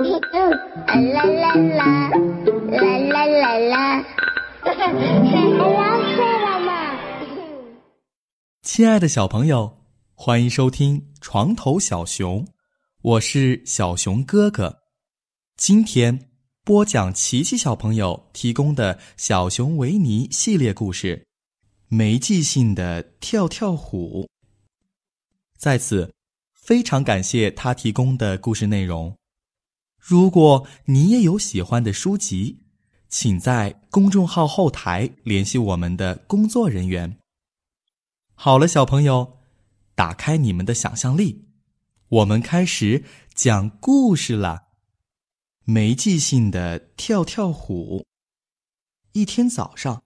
啦啦啦，啦啦啦啦，老师了嘛？亲爱的小朋友，欢迎收听《床头小熊》，我是小熊哥哥。今天播讲琪琪小朋友提供的小熊维尼系列故事《没记性的跳跳虎》。在此，非常感谢他提供的故事内容。如果你也有喜欢的书籍，请在公众号后台联系我们的工作人员。好了，小朋友，打开你们的想象力，我们开始讲故事了。没记性的跳跳虎。一天早上，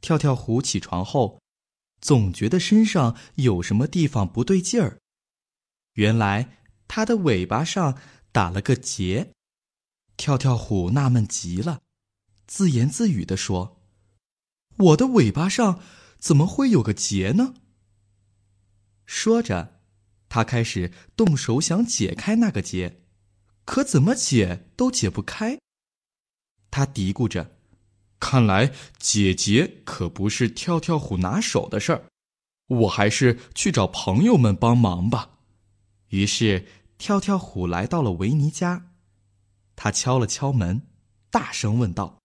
跳跳虎起床后，总觉得身上有什么地方不对劲儿。原来，它的尾巴上。打了个结，跳跳虎纳闷极了，自言自语地说：“我的尾巴上怎么会有个结呢？”说着，他开始动手想解开那个结，可怎么解都解不开。他嘀咕着：“看来解结可不是跳跳虎拿手的事儿，我还是去找朋友们帮忙吧。”于是。跳跳虎来到了维尼家，他敲了敲门，大声问道：“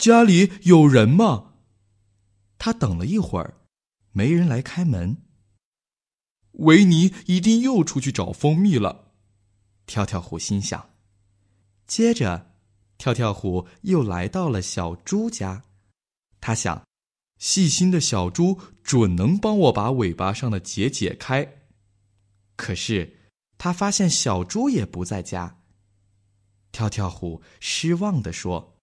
家里有人吗？”他等了一会儿，没人来开门。维尼一定又出去找蜂蜜了，跳跳虎心想。接着，跳跳虎又来到了小猪家，他想，细心的小猪准能帮我把尾巴上的结解开。可是。他发现小猪也不在家。跳跳虎失望地说：“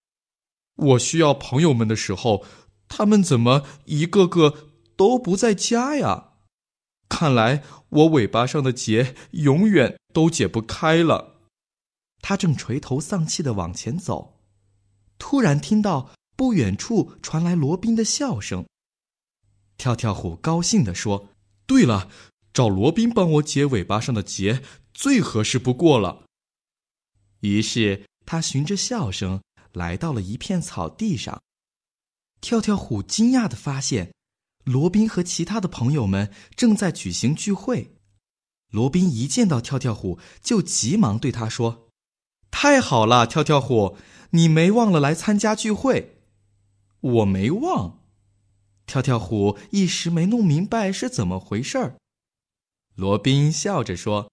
我需要朋友们的时候，他们怎么一个个都不在家呀？看来我尾巴上的结永远都解不开了。”他正垂头丧气地往前走，突然听到不远处传来罗宾的笑声。跳跳虎高兴地说：“对了。”找罗宾帮我解尾巴上的结最合适不过了。于是他循着笑声来到了一片草地上。跳跳虎惊讶的发现，罗宾和其他的朋友们正在举行聚会。罗宾一见到跳跳虎，就急忙对他说：“太好了，跳跳虎，你没忘了来参加聚会。”“我没忘。”跳跳虎一时没弄明白是怎么回事儿。罗宾笑着说：“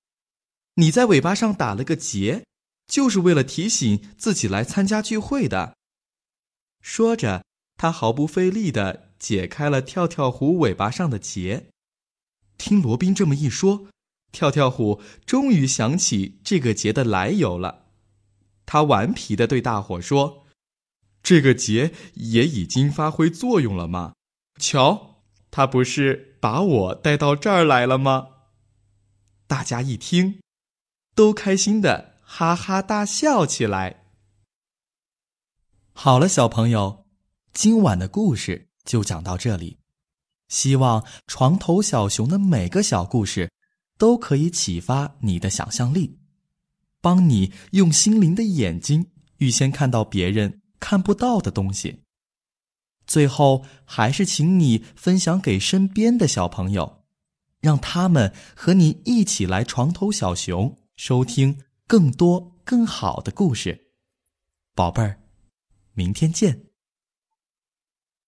你在尾巴上打了个结，就是为了提醒自己来参加聚会的。”说着，他毫不费力地解开了跳跳虎尾巴上的结。听罗宾这么一说，跳跳虎终于想起这个结的来由了。他顽皮地对大伙说：“这个结也已经发挥作用了吗？瞧，他不是把我带到这儿来了吗？”大家一听，都开心的哈哈大笑起来。好了，小朋友，今晚的故事就讲到这里。希望床头小熊的每个小故事都可以启发你的想象力，帮你用心灵的眼睛预先看到别人看不到的东西。最后，还是请你分享给身边的小朋友。让他们和你一起来床头小熊，收听更多更好的故事，宝贝儿，明天见。